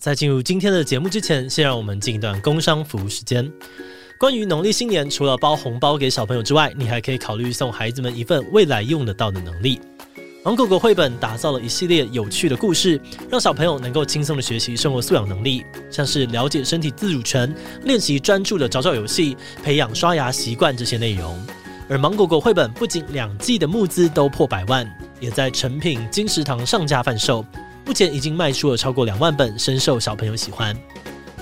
在进入今天的节目之前，先让我们进一段工商服务时间。关于农历新年，除了包红包给小朋友之外，你还可以考虑送孩子们一份未来用得到的能力。芒果狗绘本打造了一系列有趣的故事，让小朋友能够轻松的学习生活素养能力，像是了解身体自主权、练习专注的找找游戏、培养刷牙习惯这些内容。而芒果狗绘本不仅两季的募资都破百万，也在成品、金石堂上架贩售，目前已经卖出了超过两万本，深受小朋友喜欢。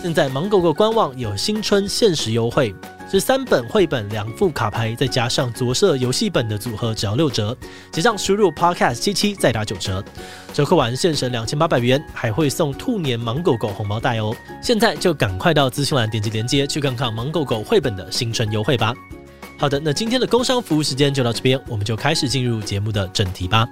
现在芒狗狗官网有新春限时优惠。是三本绘本、两副卡牌，再加上着色游戏本的组合，只要六折。结账输入 podcast 七七再打九折，折扣完现省两千八百元，还会送兔年芒狗狗红包袋哦！现在就赶快到资讯栏点击链接去看看芒狗狗绘本的新春优惠吧。好的，那今天的工商服务时间就到这边，我们就开始进入节目的正题吧。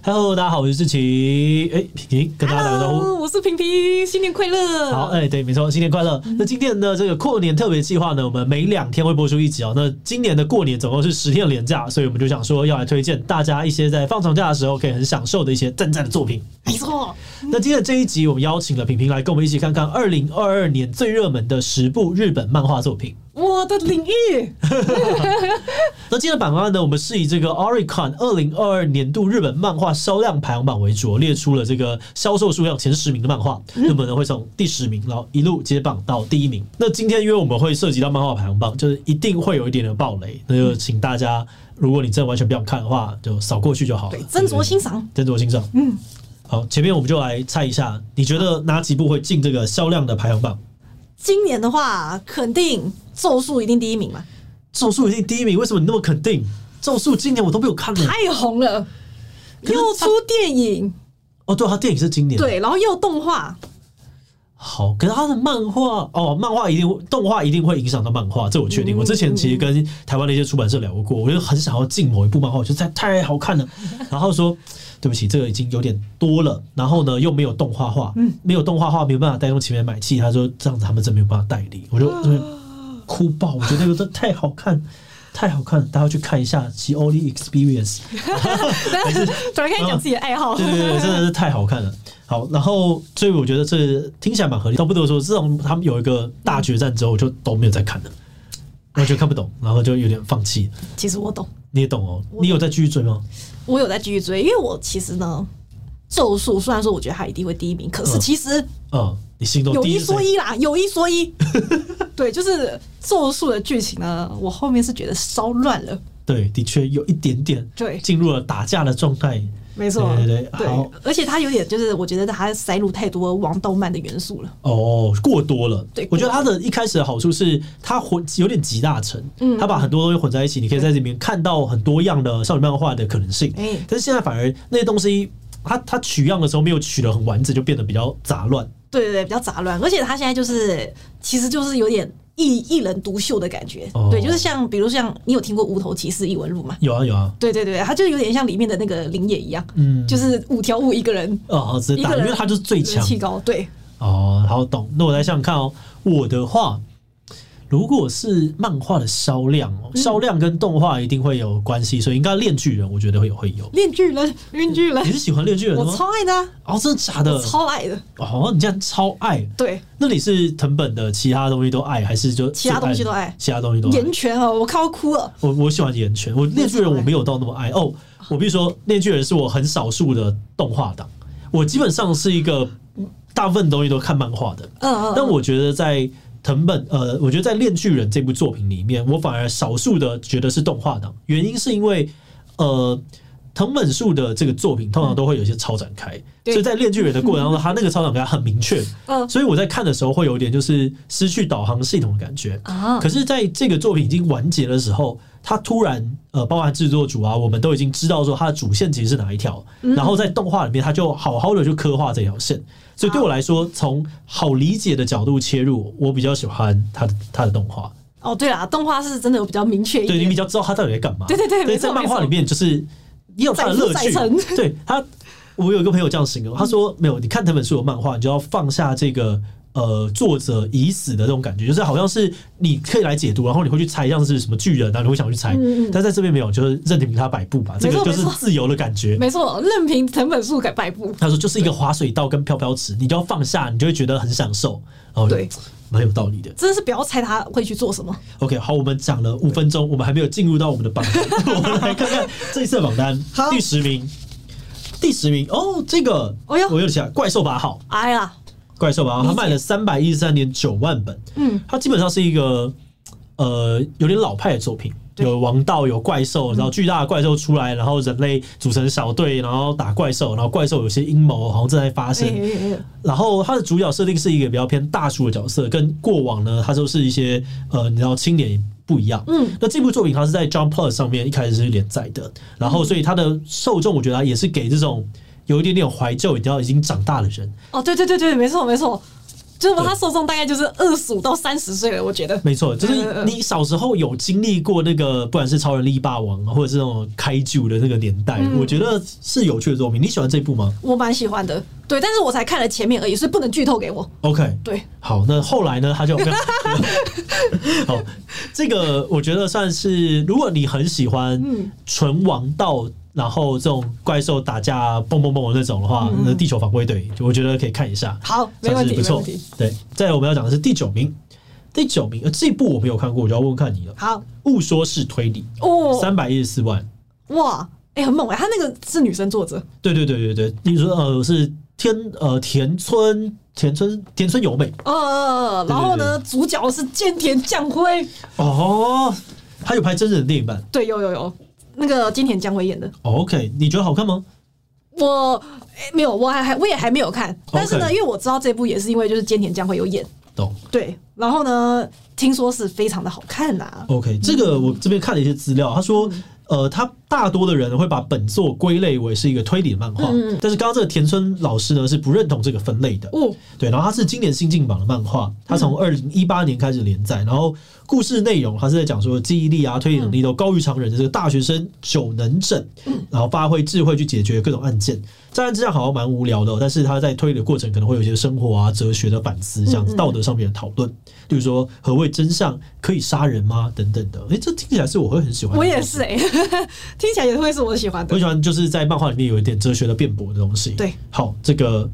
Hello，大家好，我是志奇。哎，平平跟大家打个招呼。Hello, 我是平平，新年快乐。好，哎，对，没错，新年快乐。嗯、那今天的这个过年特别计划呢，我们每两天会播出一集哦。那今年的过年总共是十天的连假，所以我们就想说要来推荐大家一些在放长假的时候可以很享受的一些赞赞的作品。没错。那今天的这一集，我们邀请了平平来跟我们一起看看二零二二年最热门的十部日本漫画作品。我的领域。那今天的榜单呢，我们是以这个 Oricon 二零二二年度日本漫画销量排行榜为主，列出了这个销售数量前十名的漫画，那么呢会从第十名，然后一路接棒到第一名。那今天因为我们会涉及到漫画排行榜，就是一定会有一点点暴雷，那就请大家，如果你真的完全不想看的话，就扫过去就好了。对，斟酌欣赏，斟酌欣赏。嗯，好，前面我们就来猜一下，你觉得哪几部会进这个销量的排行榜？今年的话，肯定咒术一定第一名嘛。咒术一定第一名，为什么你那么肯定？咒术今年我都没有看呢，太红了，又出电影。哦，对，他电影是今年，对，然后又动画。好，可是他的漫画哦，漫画一定会动画一定会影响到漫画，这我确定。嗯、我之前其实跟台湾的一些出版社聊过，我就很想要进某一部漫画，我觉得太好看了。然后说对不起，这个已经有点多了。然后呢，又没有动画化，嗯，没有动画化，没有办法带动前面买气。他说这样子他们真没有办法代理，我就。啊哭爆！我觉得那个真的太好看，太好看，大家去看一下《其 Only Experience》。突然开始讲自己的爱好，对对对，真的是太好看了。好，然后所以我觉得这听起来蛮合理。倒不得说，自从他们有一个大决战之后，我就都没有再看了，我觉得看不懂，然后就有点放弃。其实我懂，你也懂哦。你有在继续追吗？我有在继续追，因为我其实呢，咒术虽然说我觉得他一定会第一名，可是其实嗯，嗯，你心中有一说一啦，有一说一。对，就是咒术的剧情呢，我后面是觉得稍乱了。对，的确有一点点，对，进入了打架的状态。没错，对对对，好。而且他有点就是，我觉得他塞入太多王道漫的元素了。哦，过多了。对，我觉得他的一开始的好处是，他混有点集大成，嗯，他把很多东西混在一起，你可以在这里面看到很多样的少女漫画的可能性。哎，但是现在反而那些东西，他他取样的时候没有取得很完整，就变得比较杂乱。对对对，比较杂乱，而且他现在就是，其实就是有点一一人独秀的感觉。哦、对，就是像，比如像你有听过《无头骑士异闻录》吗？有啊有啊。对对对，他就有点像里面的那个林野一样，嗯，就是五条悟一个人哦，直接打，因为他就是最强，气高。对。哦，好懂。那我来想想看哦，我的话。如果是漫画的销量哦，销量跟动画一定会有关系，所以应该《炼巨人》我觉得会有会有。炼巨人，炼巨人，你是喜欢炼巨人吗？我超爱的、啊。哦，真的假的？超爱的。哦，你这样超爱。对。那你是藤本的其他东西都爱，还是就其他东西都爱？其他东西都爱。炎拳哦，我看到哭了。我我喜欢岩泉，我炼巨人我没有到那么爱哦。我必须说，炼巨人是我很少数的动画党。我基本上是一个大部分东西都看漫画的。嗯嗯。但我觉得在。藤本呃，我觉得在《恋巨人》这部作品里面，我反而少数的觉得是动画党，原因是因为呃，藤本树的这个作品通常都会有一些超展开，嗯、所以在《恋巨人》的过程当中，他那个超展开很明确，嗯，所以我在看的时候会有一点就是失去导航系统的感觉。啊。可是在这个作品已经完结的时候，他突然呃，包含制作组啊，我们都已经知道说他的主线其实是哪一条，然后在动画里面他就好好的就刻画这条线。所以对我来说，从好理解的角度切入，我比较喜欢他的他的动画。哦，对啦，动画是真的有比较明确一点，对，你比较知道他到底在干嘛。对对对，在漫画里面就是也有他的乐趣。对他，我有一个朋友这样形容，他说没有，你看藤本树的漫画，你就要放下这个呃作者已死的这种感觉，就是好像是你可以来解读，然后你会去猜像是什么巨人啊，你会想去猜。但在这边没有，就是任凭他摆布吧，这个就是自由的感觉。没错，任凭藤本树给摆布。他说就是一个滑水道跟飘飘池，你就要放下，你就会觉得很享受。哦，对。蛮有道理的，真的是不要猜他会去做什么。OK，好，我们讲了五分钟，我们还没有进入到我们的榜单，我们来看看这一次的榜单。好，第十名，第十名哦，这个，哎呦，我又想怪兽八号，哎呀，怪兽八号，他卖了三百一十三点九万本，嗯，它基本上是一个呃有点老派的作品。有王道，有怪兽，然后巨大的怪兽出来，然后人类组成小队，然后打怪兽，然后怪兽有些阴谋好像正在发生。然后它的主角设定是一个比较偏大叔的角色，跟过往呢，它都是一些呃，你知道青年不一样。嗯，那这部作品它是在 Jump Plus 上面一开始是连载的，然后所以它的受众我觉得也是给这种有一点点怀旧，你知道已经长大的人。哦，对对对对，没错没错。就是他受众大概就是二十五到三十岁了，我觉得没错。就是你小时候有经历过那个，不管是超人力霸王或者是那种开旧的那个年代，我觉得是有趣的作品。你喜欢这部吗？我蛮喜欢的，对，但是我才看了前面而已，所以不能剧透给我。OK，对，好，那后来呢？他就 好，这个我觉得算是，如果你很喜欢纯王道。然后这种怪兽打架蹦蹦蹦的那种的话，那地球防卫队，就我觉得可以看一下。好，没问题，不错。对，再来我们要讲的是第九名，第九名，呃，这部我没有看过，我就要问问看你了。好，误说是推理哦，三百一十四万，哇，哎，很猛哎，他那个是女生作者，对对对对对，你说呃是天呃田村田村田村由美，呃，然后呢，主角是菅田将晖，哦，他有拍真人的电影版，对，有有有。那个金田将晖演的，OK，你觉得好看吗？我、欸、没有，我还还我也还没有看，但是呢.因为我知道这部也是因为就是菅田将晖有演，懂？对，然后呢，听说是非常的好看呐、啊。OK，这个我这边看了一些资料，他说。嗯呃，他大多的人会把本作归类为是一个推理的漫画，嗯、但是刚刚这个田村老师呢是不认同这个分类的。哦，对，然后他是今年新进榜的漫画，他从二零一八年开始连载，然后故事内容他是在讲说记忆力啊、推理能力都高于常人的这个大学生久能整，然后发挥智慧去解决各种案件。乍然之下好像蛮无聊的，但是他在推理的过程可能会有一些生活啊、哲学的反思，像道德上面的讨论，例如说何谓真相，可以杀人吗？等等的。诶，这听起来是我会很喜欢的。我也是哎、欸，听起来也会是我喜欢的。我喜欢就是在漫画里面有一点哲学的辩驳的东西。对，好，这个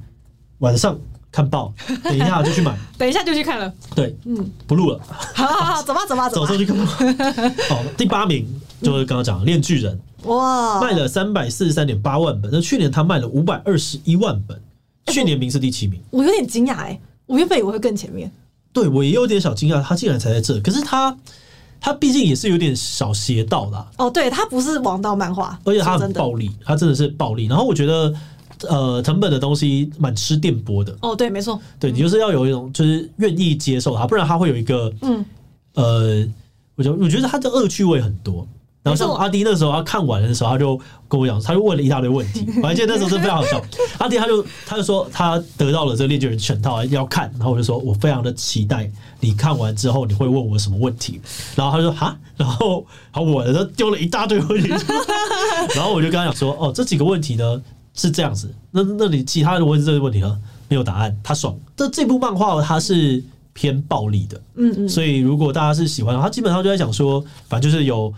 晚上看报，等一下就去买，等一下就去看了。对，嗯，不录了。好好好，走吧走吧走吧，走出去看报。好，第八名就是刚刚讲的《链锯人》。哇，卖了三百四十三点八万本，那去年他卖了五百二十一万本，去年名是第七名。我，我有点惊讶哎，我原本以为会更前面。对，我也有点小惊讶，他竟然才在这。可是他，他毕竟也是有点小邪道的。哦，对，他不是王道漫画，而且他很暴力，他真的是暴力。然后我觉得，呃，成本的东西蛮吃电波的。哦，对，没错，对你就是要有一种就是愿意接受它，不然它会有一个嗯呃，我就我觉得它的恶趣味很多。然后像阿迪那时候，他看完的时候，他就跟我讲，他就问了一大堆问题。我还记得那时候真的非常好笑。阿迪他就他就说他得到了这个链锯人全套要看，然后我就说我非常的期待你看完之后你会问我什么问题。然后他就说哈，然后好我的丢了一大堆问题。然后我就跟他讲说哦，这几个问题呢是这样子，那那你其他的问这个问题呢没有答案，他爽。这这部漫画它是偏暴力的，嗯嗯，所以如果大家是喜欢，他基本上就在讲说，反正就是有。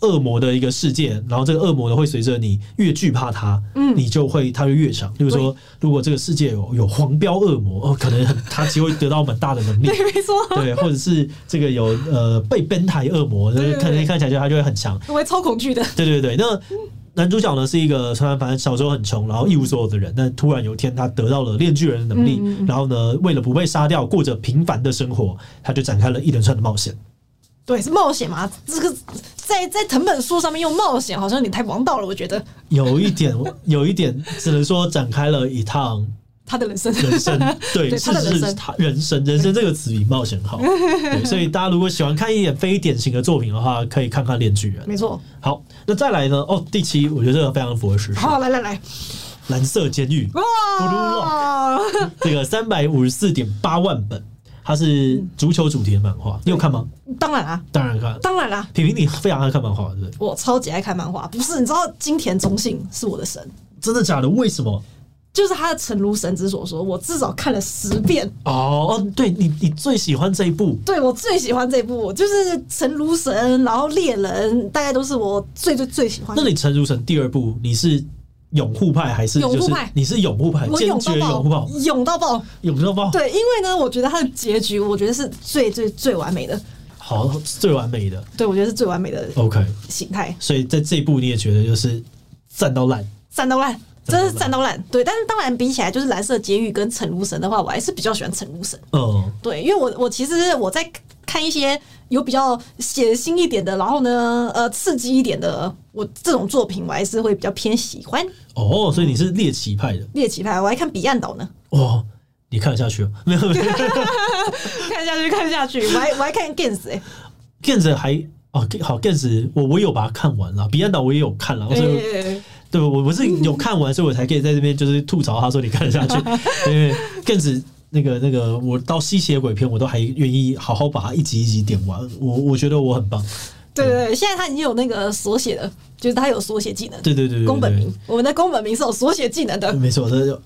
恶魔的一个世界，然后这个恶魔呢会随着你越惧怕它，嗯，你就会它就越强。比如说，如果这个世界有有黄标恶魔，哦，可能很他就会得到蛮大的能力，对，没错，对，或者是这个有呃被崩台恶魔，可能看起来就他就会很强，我会超恐惧的。对对对，那男主角呢是一个虽然反正小时候很穷，然后一无所有的人，但突然有一天他得到了炼巨人的能力，然后呢为了不被杀掉，过着平凡的生活，他就展开了一连串的冒险。对，是冒险嘛？这个在在藤本树上面用冒险，好像有点太王道了。我觉得有一点，有一点，只能说展开了一趟他的人生。人生 对，是是他人生，人生这个词比冒险好。对，所以大家如果喜欢看一点非典型的作品的话，可以看看《链锯人》。没错。好，那再来呢？哦，第七，我觉得这个非常符合时事。好，来来来，蓝色监狱哇，这个三百五十四点八万本。它是足球主题的漫画，嗯、你有看吗？当然啊，当然看，当然啦。平平，你非常爱看漫画，对不对？我超级爱看漫画，不是？你知道金田中信是我的神，真的假的？为什么？就是他的诚如神之所说，我至少看了十遍。哦哦，对你，你最喜欢这一部？对，我最喜欢这一部，就是诚如神，然后猎人，大概都是我最最最喜欢的。那你诚如神第二部，你是拥护派还是就是你是拥护派？坚决拥护派，拥到爆，拥到爆。对，因为呢，我觉得他的结局，我觉得是最最最完美的。好，最完美的。对，我觉得是最完美的。OK，形态。所以在这一部你也觉得就是赞到烂，赞到烂。真是战斗烂，对，但是当然比起来，就是蓝色监狱跟诚如神的话，我还是比较喜欢诚如神。嗯，对，因为我我其实我在看一些有比较血腥一点的，然后呢，呃，刺激一点的，我这种作品我还是会比较偏喜欢。哦，所以你是猎奇派的？猎奇派，我还看彼岸岛呢。哦，你看得下去吗？没有，看下去，看下去，我还我还看 Gens 哎，Gens 还哦好 Gens 我我有把它看完了，彼岸岛我也有看了，所以。对，我我是有看完，所以我才可以在这边就是吐槽他说你看得下去，因为更是那个那个，我到吸血鬼片我都还愿意好好把它一集一集点完，我我觉得我很棒。对对对，现在他已经有那个缩写的，就是他有缩写技能。对对对对，宫本名，我们的宫本名是有缩写技能的。没错，这就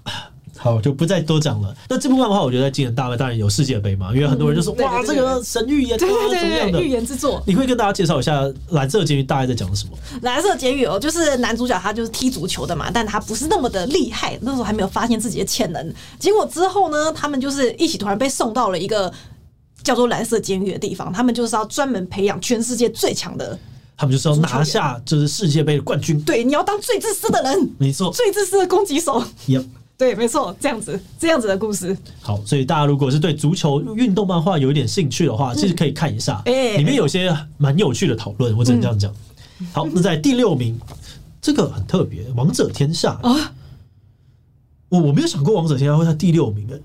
好，就不再多讲了。那这部漫画我觉得在今年大卖，当然有世界杯嘛，因为很多人就说、嗯、哇，这个神预言啊，怎么样的预言之作？你会跟大家介绍一下蓝色监狱大概在讲什么？蓝色监狱哦，就是男主角他就是踢足球的嘛，但他不是那么的厉害，那时候还没有发现自己的潜能。结果之后呢，他们就是一起突然被送到了一个叫做蓝色监狱的地方，他们就是要专门培养全世界最强的，他们就是要拿下就是世界杯的冠军。对，你要当最自私的人，没错，最自私的攻击手。Yep 对，没错，这样子，这样子的故事。好，所以大家如果是对足球运动漫画有一点兴趣的话，其实可以看一下，欸、里面有些蛮有趣的讨论。我只能这样讲。嗯、好，那在第六名，这个很特别，《王者天下》啊，我我没有想过《王者天下》会在第六名的，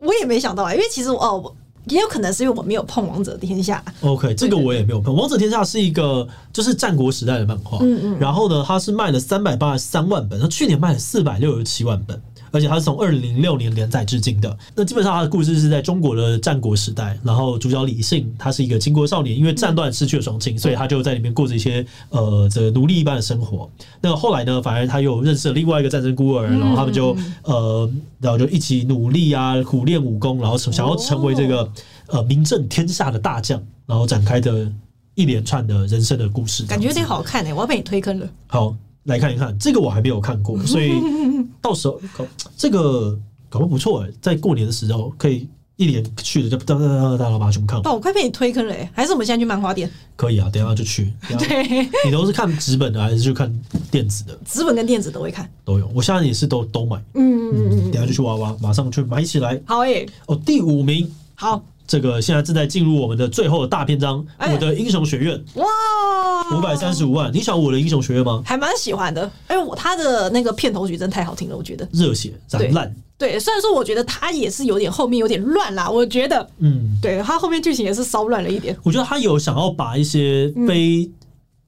我也没想到啊，因为其实哦，也有可能是因为我没有碰《王者天下》。OK，这个我也没有碰，《王者天下》是一个就是战国时代的漫画，嗯嗯，然后呢，它是卖了三百八十三万本，它去年卖了四百六十七万本。而且它是从二零零六年连载至今的。那基本上它的故事是在中国的战国时代，然后主角李信他是一个秦国少年，因为战乱失去了双亲，所以他就在里面过着一些呃这个奴隶一般的生活。那后来呢，反而他又认识了另外一个战争孤儿，然后他们就呃，然后就一起努力啊，苦练武功，然后想要成为这个呃名震天下的大将，然后展开的一连串的人生的故事。感觉有点好看哎、欸，我要被你推坑了。好。来看一看，这个我还没有看过，所以到时候搞这个搞不不错哎，在过年的时候可以一年去的就哒哒哒哒把它全部看完。哦，我快被你推坑了哎！还是我们现在去漫画店？可以啊，等一下就去。对，你都是看纸本的还是去看电子的？纸本跟电子都会看，都有。我现在也是都都买。嗯嗯嗯，等下就去挖挖，马上去买起来。好耶！哦，第五名，好。这个现在正在进入我们的最后的大篇章，欸、我的英雄学院哇，五百三十五万，你喜欢我的英雄学院吗？还蛮喜欢的，哎，我他的那个片头曲真的太好听了，我觉得热血斩烂。对，虽然说我觉得他也是有点后面有点乱啦，我觉得，嗯，对他后面剧情也是稍乱了一点。我觉得他有想要把一些非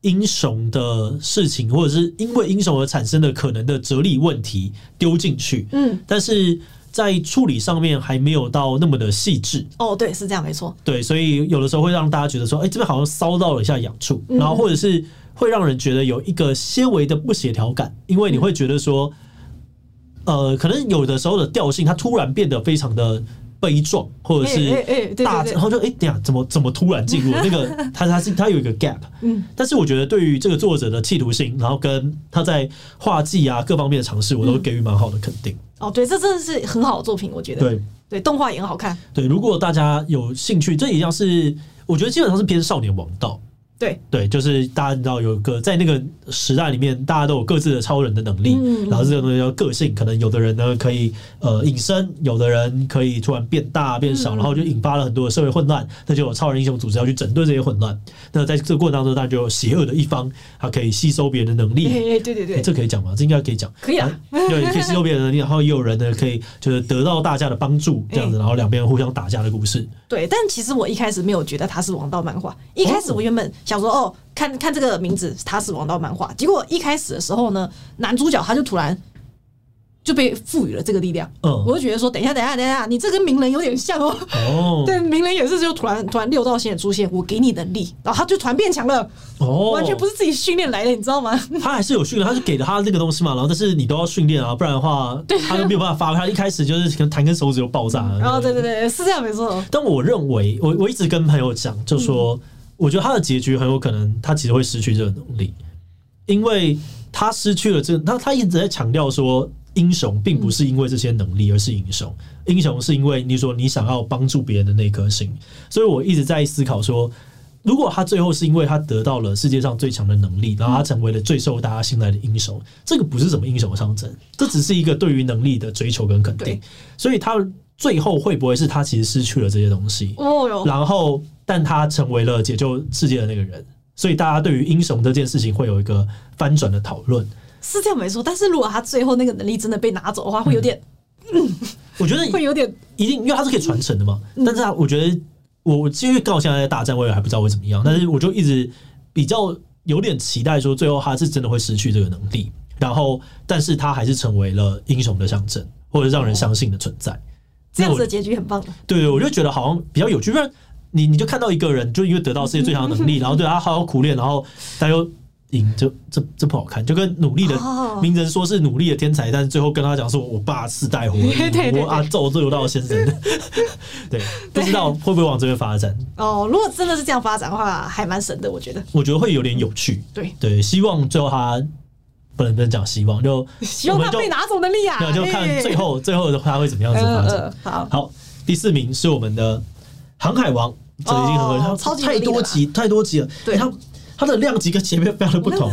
英雄的事情，嗯、或者是因为英雄而产生的可能的哲理问题丢进去，嗯，但是。在处理上面还没有到那么的细致。哦，对，是这样，没错。对，所以有的时候会让大家觉得说，哎，这边好像骚到了一下痒处，嗯、然后或者是会让人觉得有一个纤维的不协调感，因为你会觉得说，嗯、呃，可能有的时候的调性它突然变得非常的悲壮，或者是大，然后就哎，等下怎么怎么突然进入那个，他他是他有一个 gap，嗯，但是我觉得对于这个作者的企图性，然后跟他在画技啊各方面的尝试，我都给予蛮好的肯定。哦，对，这真的是很好的作品，我觉得。对对，动画也很好看。对，如果大家有兴趣，这一样是我觉得基本上是偏少年王道。对对，就是大家知道有个在那个时代里面，大家都有各自的超人的能力，嗯、然后这个东西叫个性，可能有的人呢可以呃隐身，有的人可以突然变大变小，嗯、然后就引发了很多的社会混乱，那就有超人英雄组织要去整顿这些混乱。那在这个过程当中，当然就有邪恶的一方，他可以吸收别人的能力。对对对，这可以讲吗？这应该可以讲。可以啊，对，可以吸收别人的能力，然后也有人呢可以就是得到大家的帮助，这样子，然后两边互相打架的故事。对，但其实我一开始没有觉得他是王道漫画，一开始我原本想说哦。看看这个名字，他是王道漫画。结果一开始的时候呢，男主角他就突然就被赋予了这个力量。嗯，我就觉得说，等一下，等一下，等一下，你这跟鸣人有点像哦。哦，对，鸣人也是就突然突然六道星也出现，我给你的力，然后他就突然变强了。哦，完全不是自己训练来的，你知道吗？他还是有训练，他是给了他这个东西嘛，然后但是你都要训练啊，不然的话，对，他就没有办法发挥。他一开始就是可能弹根手指就爆炸了。然后，对对对，是这样没错。但我认为，我我一直跟朋友讲，就说，我觉得他的结局很有可能，他其实会失去这个能力，因为他失去了这个，他他一直在强调说。英雄并不是因为这些能力而是英雄，英雄是因为你说你想要帮助别人的那颗心。所以我一直在思考说，如果他最后是因为他得到了世界上最强的能力，然后他成为了最受大家信赖的英雄，这个不是什么英雄的象征，这只是一个对于能力的追求跟肯定。所以他最后会不会是他其实失去了这些东西？哦然后但他成为了解救世界的那个人，所以大家对于英雄这件事情会有一个翻转的讨论。是这样没错，但是如果他最后那个能力真的被拿走的话，会有点，嗯，我觉得 会有点一定，因为他是可以传承的嘛。但是，我觉得我因为刚好现在在大战，我也还不知道会怎么样。但是，我就一直比较有点期待，说最后他是真的会失去这个能力，然后，但是他还是成为了英雄的象征，或者让人相信的存在。这样子的结局很棒。对对，我就觉得好像比较有趣。不然你你就看到一个人，就因为得到世界最强的能力，然后对他好好苦练，然后他又。赢就这这不好看，就跟努力的名人说是努力的天才，但是最后跟他讲说，我爸是带火，我阿祖都有到先生，对，不知道会不会往这边发展。哦，如果真的是这样发展的话，还蛮神的，我觉得。我觉得会有点有趣。对对，希望最后他不能不能讲希望，就 希望他被哪种能力啊，那就看最后最后的他会怎么样子发展。好，好，第四名是我们的航海王，这已经很很超级太多集太多集了，对它。它的量级跟前面非常的不同，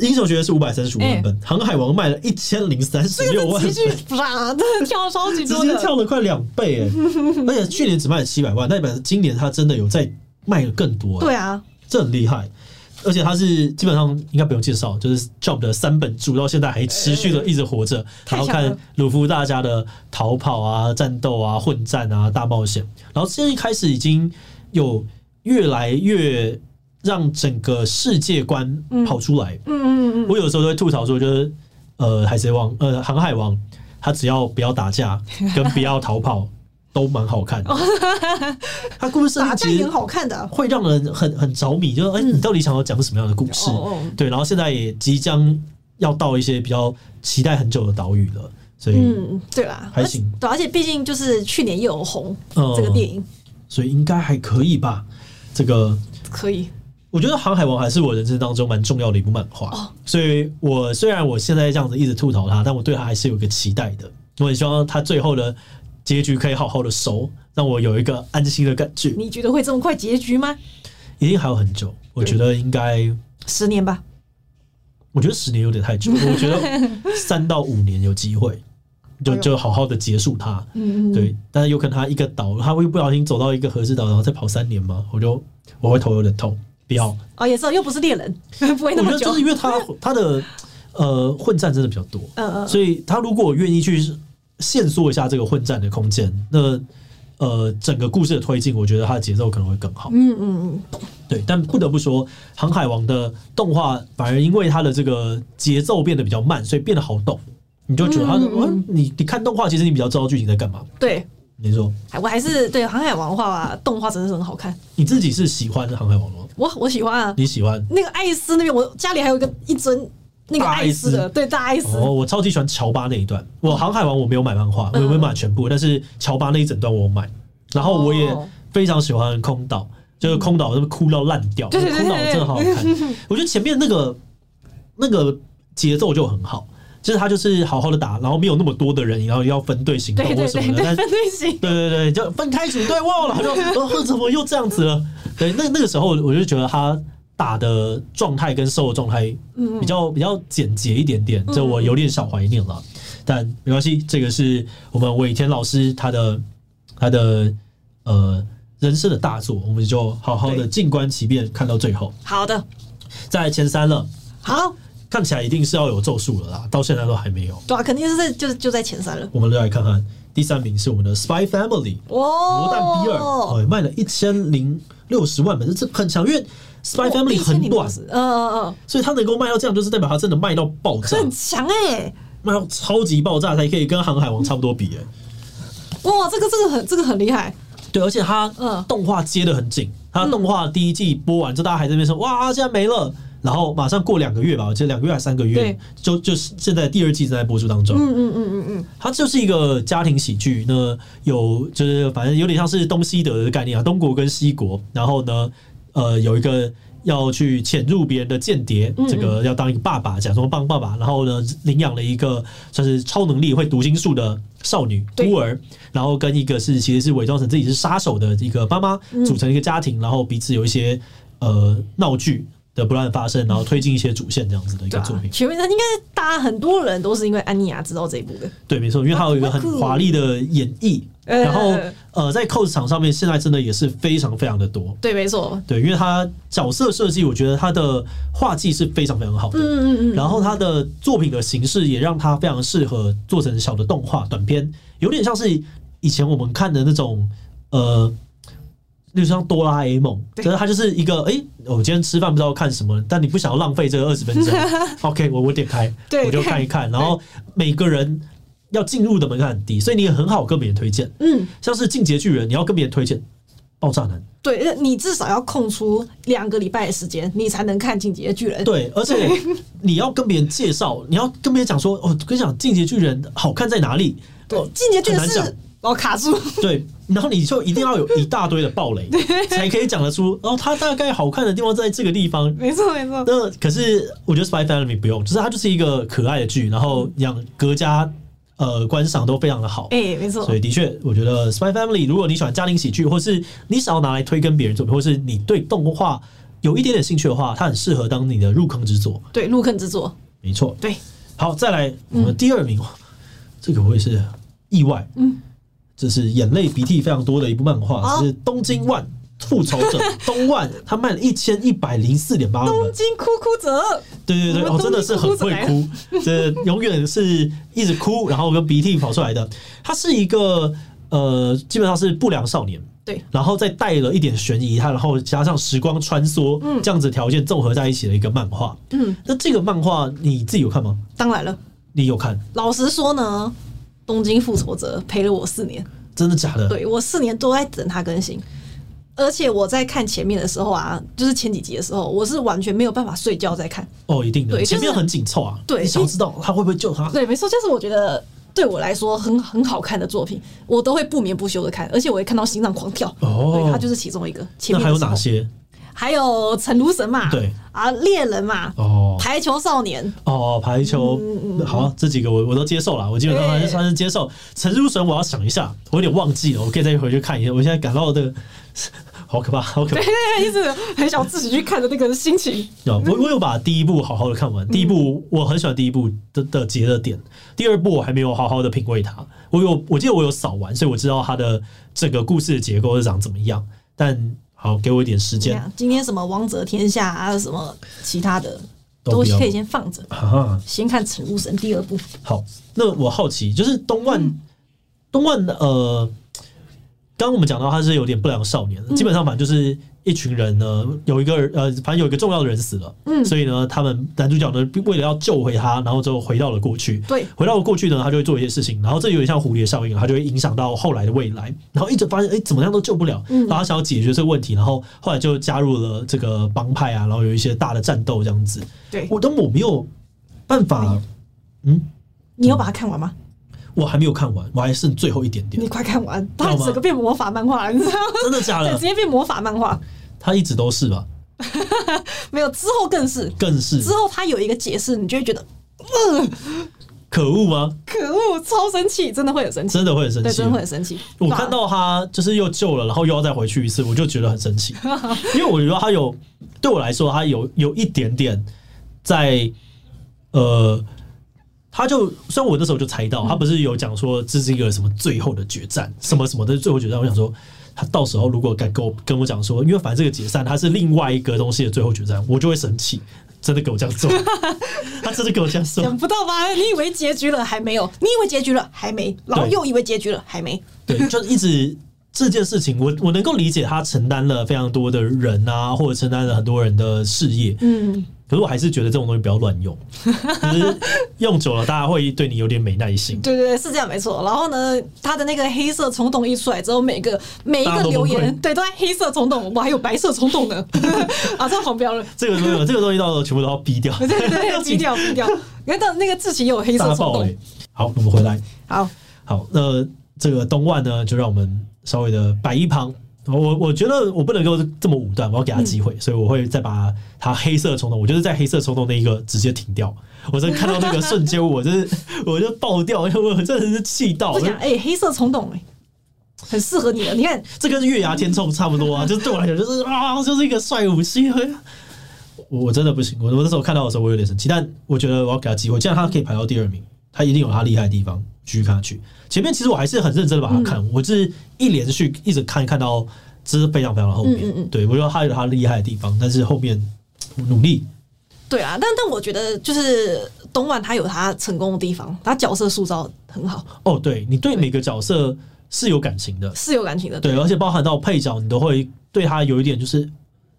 英雄学院是五百三十五万本，航海王卖了一千零三十六万本，真的跳超级多，直接跳了快两倍哎！而且去年只卖了七百万，代表今年它真的有在卖的更多。对啊，这很厉害。而且他是基本上应该不用介绍，就是 Jump 的三本柱到现在还持续的一直活着。然后看鲁夫大家的逃跑啊、战斗啊、混战啊、大冒险，然后现在一开始已经有越来越。让整个世界观跑出来。嗯嗯嗯，我有时候都会吐槽说，就是呃，海贼王，呃，航海王，他只要不要打架，跟不要逃跑，都蛮好看的。他故事打架也很好看的，会让人很很着迷。就是哎，你到底想要讲什么样的故事？对，然后现在也即将要到一些比较期待很久的岛屿了，所以嗯，对啦，还行。对，而且毕竟就是去年又有红这个电影，所以应该还可以吧？这个可以。我觉得《航海王》还是我人生当中蛮重要的一部漫画，哦所以我虽然我现在这样子一直吐槽他，但我对他还是有一个期待的。我很希望他最后的结局可以好好的收，让我有一个安心的感觉。你觉得会这么快结局吗？一定还有很久，我觉得应该十年吧。我觉得十年有点太久，我觉得三到五年有机会，就就好好的结束它。嗯嗯，对。但是有可能他一个岛，他会不小心走到一个合适岛，然后再跑三年吗？我就我会头有点痛。不要哦，也是又不是猎人，不会那么久。我觉得就是因为他他的呃混战真的比较多，嗯嗯，所以他如果愿意去限缩一下这个混战的空间，那呃整个故事的推进，我觉得它的节奏可能会更好。嗯嗯嗯，对。但不得不说，《航海王》的动画反而因为它的这个节奏变得比较慢，所以变得好懂。你就觉得他的，你你看动画，其实你比较知道剧情在干嘛。对。你说，我还是对《航海王》的话，动画真的是很好看。你自己是喜欢《航海王》吗？我我喜欢啊。你喜欢那个艾斯那边？我家里还有一个一尊那个艾斯的，对大艾斯。哦，我超级喜欢乔巴那一段。我《航海王》我没有买漫画，我没有买全部，但是乔巴那一整段我有买。然后我也非常喜欢空岛，就是空岛那边哭到烂掉，空岛真的好好看。我觉得前面那个那个节奏就很好。就是他就是好好的打，然后没有那么多的人，然后要分队行动或什么的。分队行，对对对，就分开组队。哇，然后就怎么又这样子了？对，那那个时候我就觉得他打的状态跟受的状态比较比较简洁一点点，这我有点小怀念了。但没关系，这个是我们尾田老师他的他的呃人生的大作，我们就好好的静观其变，看到最后。好的，在前三了。好。看起来一定是要有咒术了啦，到现在都还没有。对啊，肯定是在就是就在前三了。我们来看看第三名是我们的 Spy Family，哦魔弹 B 二，哦，卖了一千零六十万本，这很强，因为 Spy Family 很短，嗯嗯嗯，所以它能够卖到这样，就是代表它真的卖到爆炸，很强哎。那超级爆炸才可以跟航海王差不多比哎、欸。哇，这个这个很这个很厉害。对，而且它动画接的很紧，它动画第一季播完之后，大家还在那边说哇，现在没了。然后马上过两个月吧，我记得两个月还是三个月，就就是现在第二季正在播出当中。嗯嗯嗯嗯嗯，它就是一个家庭喜剧，那有就是反正有点像是东西德的概念啊，东国跟西国。然后呢，呃，有一个要去潜入别人的间谍，这个要当一个爸爸，假装帮爸爸。然后呢，领养了一个算是超能力会读心术的少女孤儿，然后跟一个是其实是伪装成自己是杀手的一个妈妈组成一个家庭，然后彼此有一些呃闹剧。的不断发生，然后推进一些主线这样子的一个作品。前面应该大家很多人都是因为安妮亚知道这一部的。对，没错，因为它有一个很华丽的演绎。然后呃，在 cos 场上面，现在真的也是非常非常的多。对，没错。对，因为他角色设计，我觉得他的画技是非常非常好的。嗯嗯嗯。然后他的作品的形式也让他非常适合做成小的动画短片，有点像是以前我们看的那种呃。例如像哆啦 A 梦，可是它就是一个，哎、欸，我今天吃饭不知道看什么，但你不想要浪费这个二十分钟，OK，我我点开，我就看一看，然后每个人要进入的门槛很低，所以你也很好跟别人推荐，嗯，像是进阶巨人，你要跟别人推荐，爆炸难，对，你至少要空出两个礼拜的时间，你才能看进阶巨人，对，而且你要跟别人介绍，你要跟别人讲说，哦，跟你讲进阶巨人好看在哪里，对，进阶巨人是。哦，卡住。对，然后你就一定要有一大堆的暴雷，才可以讲得出。然后它大概好看的地方在这个地方。没错，没错。那可是我觉得《Spy Family》不用，就是它就是一个可爱的剧，然后养各家呃观赏都非常的好。哎、欸，没错。所以的确，我觉得《Spy Family》如果你喜欢家庭喜剧，或是你想要拿来推跟别人作品，或是你对动画有一点点兴趣的话，它很适合当你的入坑之作。对，入坑之作，没错。对，好，再来我们第二名，嗯、这个我也是意外。嗯。这是眼泪鼻涕非常多的一部漫画，是《东京万复仇者 》东万，他卖了一千一百零四点八万本。东京哭哭者，对对对，哦，真的是很会哭，这永远是一直哭，然后跟鼻涕跑出来的。他是一个呃，基本上是不良少年，对，然后再带了一点悬疑，他然后加上时光穿梭，嗯，这样子条件综合在一起的一个漫画。嗯，那这个漫画你自己有看吗？当然了，你有看。老实说呢。东京复仇者陪了我四年，真的假的？对，我四年都在等它更新，而且我在看前面的时候啊，就是前几集的时候，我是完全没有办法睡觉在看。哦，一定的，对，前面很紧凑啊。对，想知道他会不会救他？对，没错，就是我觉得对我来说很很好看的作品，我都会不眠不休的看，而且我会看到心脏狂跳。哦，对，它就是其中一个。前面那还有哪些？还有陈如神嘛，对啊，猎人嘛，哦，排球少年，哦，排球，嗯、好，这几个我我都接受了，我基本上还是算是接受。陈如神，我要想一下，我有点忘记了，我可以再回去看一下。我现在感到的 好可怕，好可怕，对，一直很想自己去看的那个心情。有，我我有把第一部好好的看完，第一部我很喜欢第一部的的结的点，第二部我还没有好好的品味它。我有，我记得我有扫完，所以我知道它的整个故事的结构是长怎么样，但。好，给我一点时间。今天什么王者天下啊，什么其他的都可以先放着，先看《宠物神》第二部。好，那我好奇，就是东万，嗯、东万呃，刚刚我们讲到他是有点不良少年，嗯、基本上反正就是。一群人呢，有一个呃，反正有一个重要的人死了，嗯，所以呢，他们男主角呢，为了要救回他，然后就回到了过去，对，回到了过去呢，他就会做一些事情，然后这有点像蝴蝶效应，他就会影响到后来的未来，然后一直发现，哎，怎么样都救不了，嗯，然后他想要解决这个问题，然后后来就加入了这个帮派啊，然后有一些大的战斗这样子，对，我但我没有办法，嗯，你有把它看完吗？我还没有看完，我还剩最后一点点。你快看完，它整个变魔法漫画了，你知道吗？真的假的？直接变魔法漫画。它一直都是吧？没有，之后更是，更是。之后他有一个解释，你就会觉得，嗯，可恶吗？可恶，超生气，真的会很生气，真的会很生气，真的会很生气。我看到他就是又救了，然后又要再回去一次，我就觉得很生气，因为我觉得他有对我来说，他有有一点点在呃。他就虽然我那时候就猜到，他不是有讲说这是一个什么最后的决战，什么什么的最后决战。我想说，他到时候如果敢跟我跟我讲说，因为反正这个解散，他是另外一个东西的最后决战，我就会生气。真的给我这样做，他真的给我这样做，想不到吧？你以为结局了还没有？你以为结局了还没？然后又以为结局了还没？对，就一直这件事情，我我能够理解他承担了非常多的人啊，或者承担了很多人的事业，嗯。可是我还是觉得这种东西不要乱用，就是用久了大家会对你有点没耐心。对对对，是这样没错。然后呢，他的那个黑色冲动一出来之后，每个每一个留言对都在黑色冲动，我还有白色冲动呢 啊，这黄标了。这个东西，这个东西到时候全部都要逼掉。对对对，要逼掉逼掉。你看到那个志祺也有黑色冲动。好，我们回来。好好，那这个东万呢，就让我们稍微的摆一旁。我我觉得我不能够这么武断，我要给他机会，嗯、所以我会再把他黑色冲动，我就是在黑色冲动那一个直接停掉。我真看到那个瞬间，我就是 我就爆掉，我真的是气到。我想，哎、欸，黑色冲动、欸，哎，很适合你的。你看，这跟月牙天冲差不多啊，就是对我来讲，就是啊，就是一个帅武器。我我真的不行，我我那时候看到的时候，我有点生气，但我觉得我要给他机会，既然他可以排到第二名，他一定有他厉害的地方，继续看下去。前面其实我还是很认真的把它看，嗯、我是一连续一直看，看到这是非常非常的后面。嗯嗯对，我觉得他有他厉害的地方，但是后面努力。对啊，但但我觉得就是东万他有他成功的地方，他角色塑造很好。哦，对，你对每个角色是有感情的，是有感情的。对，对，而且包含到配角，你都会对他有一点就是，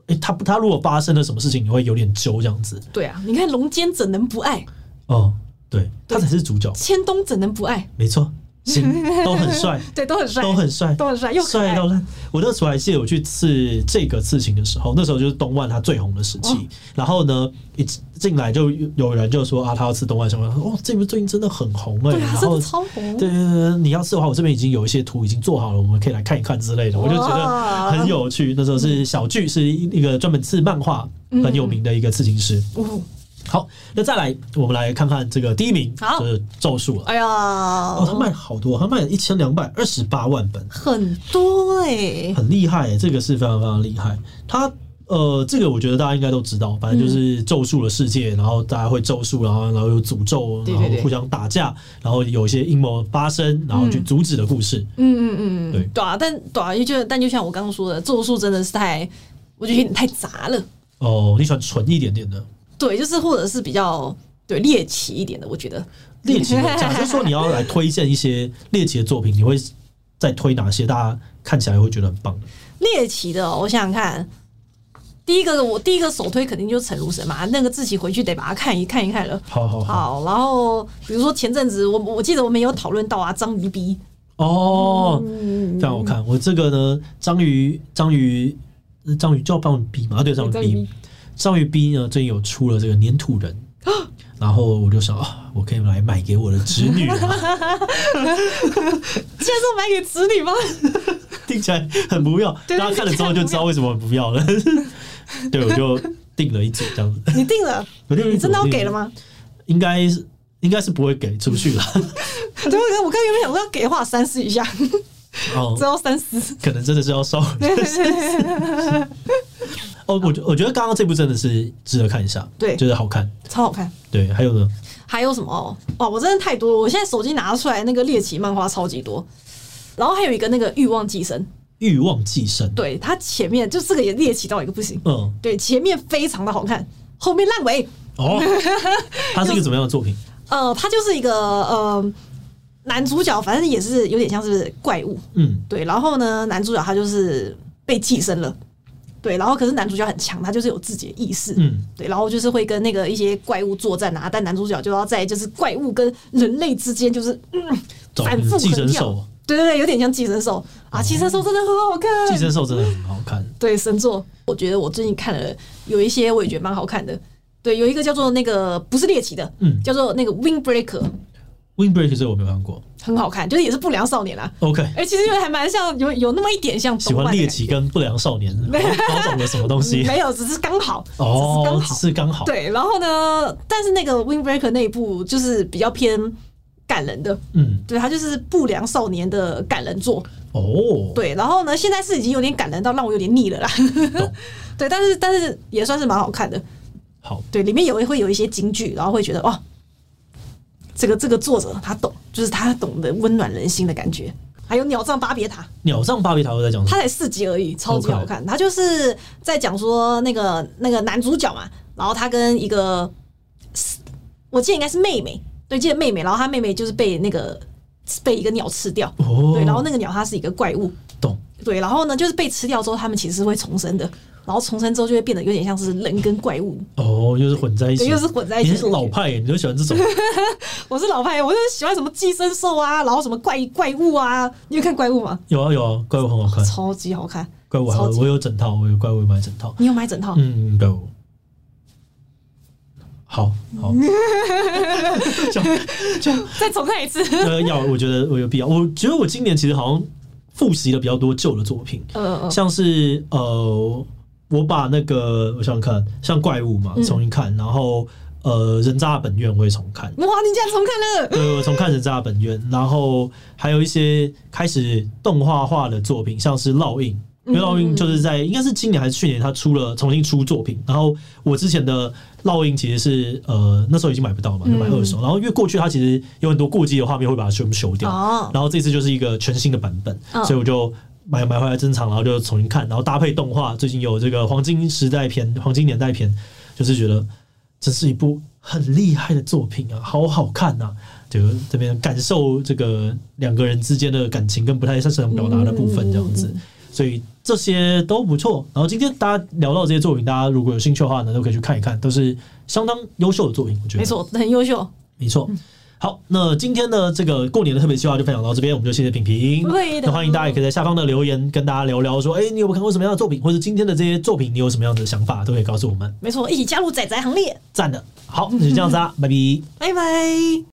哎，他他如果发生了什么事情，你会有点揪这样子。对啊，你看龙坚怎能不爱？哦，对，他才是主角。千冬怎能不爱？没错。行，都很帅，对，都很帅，都很帅，都很帅，又帅到烂。我那时候还记得我去刺这个刺青的时候，那时候就是东万他最红的时期。哦、然后呢，一进来就有人就说啊，他要刺东万什么？哦，这部最近真的很红哎、欸，对啊，真的超红。对对对，你要刺的话，我这边已经有一些图已经做好了，我们可以来看一看之类的。我就觉得很有趣。那时候是小巨，是一个专门刺漫画很有名的一个刺青师。好，那再来，我们来看看这个第一名，就是咒术了。哎呀，哦，他卖了好多，他卖了一千两百二十八万本，很多哎、欸，很厉害、欸，这个是非常非常厉害。他呃，这个我觉得大家应该都知道，反正就是咒术的世界，嗯、然后大家会咒术，然后然后有诅咒，然后互相打架，然后有一些阴谋发生，然后去阻止的故事。嗯嗯嗯，对，对啊，但对啊，就但就像我刚刚说的，咒术真的是太，我觉得有点太杂了。哦，你喜欢纯一点点的？对，就是或者是比较对猎奇一点的，我觉得猎奇的。假设说你要来 推荐一些猎奇的作品，你会再推哪些？大家看起来会觉得很棒的猎奇的，我想想看，第一个我第一个首推肯定就是《陈如神》嘛，那个自己回去得把它看一看一看了。好好好，好，然后比如说前阵子我我记得我们有讨论到啊，章鱼逼哦，非常好看。我这个呢，章鱼章鱼章鱼就要帮你逼嘛，对，章鱼逼。章鱼 B 呢，最近有出了这个粘土人，然后我就想啊，我可以来买给我的侄女啊。现在是买给侄女吗？听起来很不要，大家看了之后就知道为什么很不要了。对，我就订了一组这样子。你订了？我订了，你真的要给了吗？应该是，应该是不会给出去了。对，我刚原本想说要给的话，三思一下。哦，只要三思，可能真的是要烧。哦，我我觉得刚刚这部真的是值得看一下，对，就是好看，超好看。对，还有呢？还有什么？哦，我真的太多了。我现在手机拿出来，那个猎奇漫画超级多。然后还有一个那个欲望寄生，欲望寄生，对，它前面就这个也猎奇到一个不行。嗯，对，前面非常的好看，后面烂尾。哦，它是一个怎么样的作品？呃，它就是一个呃男主角，反正也是有点像是怪物。嗯，对。然后呢，男主角他就是被寄生了。对，然后可是男主角很强，他就是有自己的意识，嗯，对，然后就是会跟那个一些怪物作战啊，但男主角就要在就是怪物跟人类之间就是嗯反复横跳，对对对，有点像寄生兽。啊，寄生兽真的很好看，寄生兽真的很好看，对，神作，我觉得我最近看了有一些我也觉得蛮好看的，对，有一个叫做那个不是猎奇的，嗯，叫做那个 Windbreaker。Windbreaker 这我没有看过，很好看，就是也是不良少年啦。OK，哎，其实又还蛮像，有有那么一点像。喜欢猎奇跟不良少年，搞懂了什么东西？没有，只是刚好。哦，只是刚好。对，然后呢？但是那个 Windbreaker 那一部就是比较偏感人的，嗯，对，它就是不良少年的感人作。哦，对，然后呢？现在是已经有点感人到让我有点腻了啦。对，但是但是也算是蛮好看的。好，对，里面也会会有一些金句，然后会觉得哇。这个这个作者他懂，就是他懂得温暖人心的感觉。还有鸟藏巴别塔，鸟藏巴别塔我在讲什么？他才四集而已，超级好看。他就是在讲说那个那个男主角嘛，然后他跟一个，我记得应该是妹妹，对，记得妹妹，然后他妹妹就是被那个被一个鸟吃掉，哦、对，然后那个鸟它是一个怪物，懂？对，然后呢，就是被吃掉之后，他们其实是会重生的。然后重生之后就会变得有点像是人跟怪物。哦，又是混在一起，又是混在一起。你是老派，你就喜欢这种？我是老派，我就是喜欢什么寄生兽啊，然后什么怪怪物啊。你有看怪物吗？有啊有啊，怪物很好看，超级好看。怪物我我有整套，我有怪物买整套。你有买整套？嗯，怪物。好好，就就再重看一次。呃，要我觉得我有必要。我觉得我今年其实好像复习了比较多旧的作品，嗯嗯，像是呃，我把那个我想想看，像怪物嘛重新看，然后呃，人渣本愿我也重看。哇，你竟然重看了？对，我重看人渣本愿，然后还有一些开始动画化的作品，像是烙印。因为烙印就是在应该是今年还是去年，他出了重新出作品。然后我之前的烙印其实是呃那时候已经买不到嘛，就买二手。然后因为过去它其实有很多过激的画面，会把它全部修掉。然后这次就是一个全新的版本，所以我就买买回来珍藏，然后就重新看，然后搭配动画。最近有这个黄金时代篇、黄金年代篇，就是觉得这是一部很厉害的作品啊，好好看呐！就这边感受这个两个人之间的感情跟不太擅长表达的部分，这样子。所以这些都不错。然后今天大家聊到这些作品，大家如果有兴趣的话呢，都可以去看一看，都是相当优秀的作品。我觉得没错，很优秀。没错。好，那今天的这个过年的特别计划就分享到这边，我们就谢谢品评。那欢迎大家也可以在下方的留言跟大家聊聊，说，哎，你有没有看过什么样的作品，或者今天的这些作品，你有什么样的想法，都可以告诉我们。没错，一起加入仔仔行列。赞的。好，那就这样子啊，拜拜，拜拜。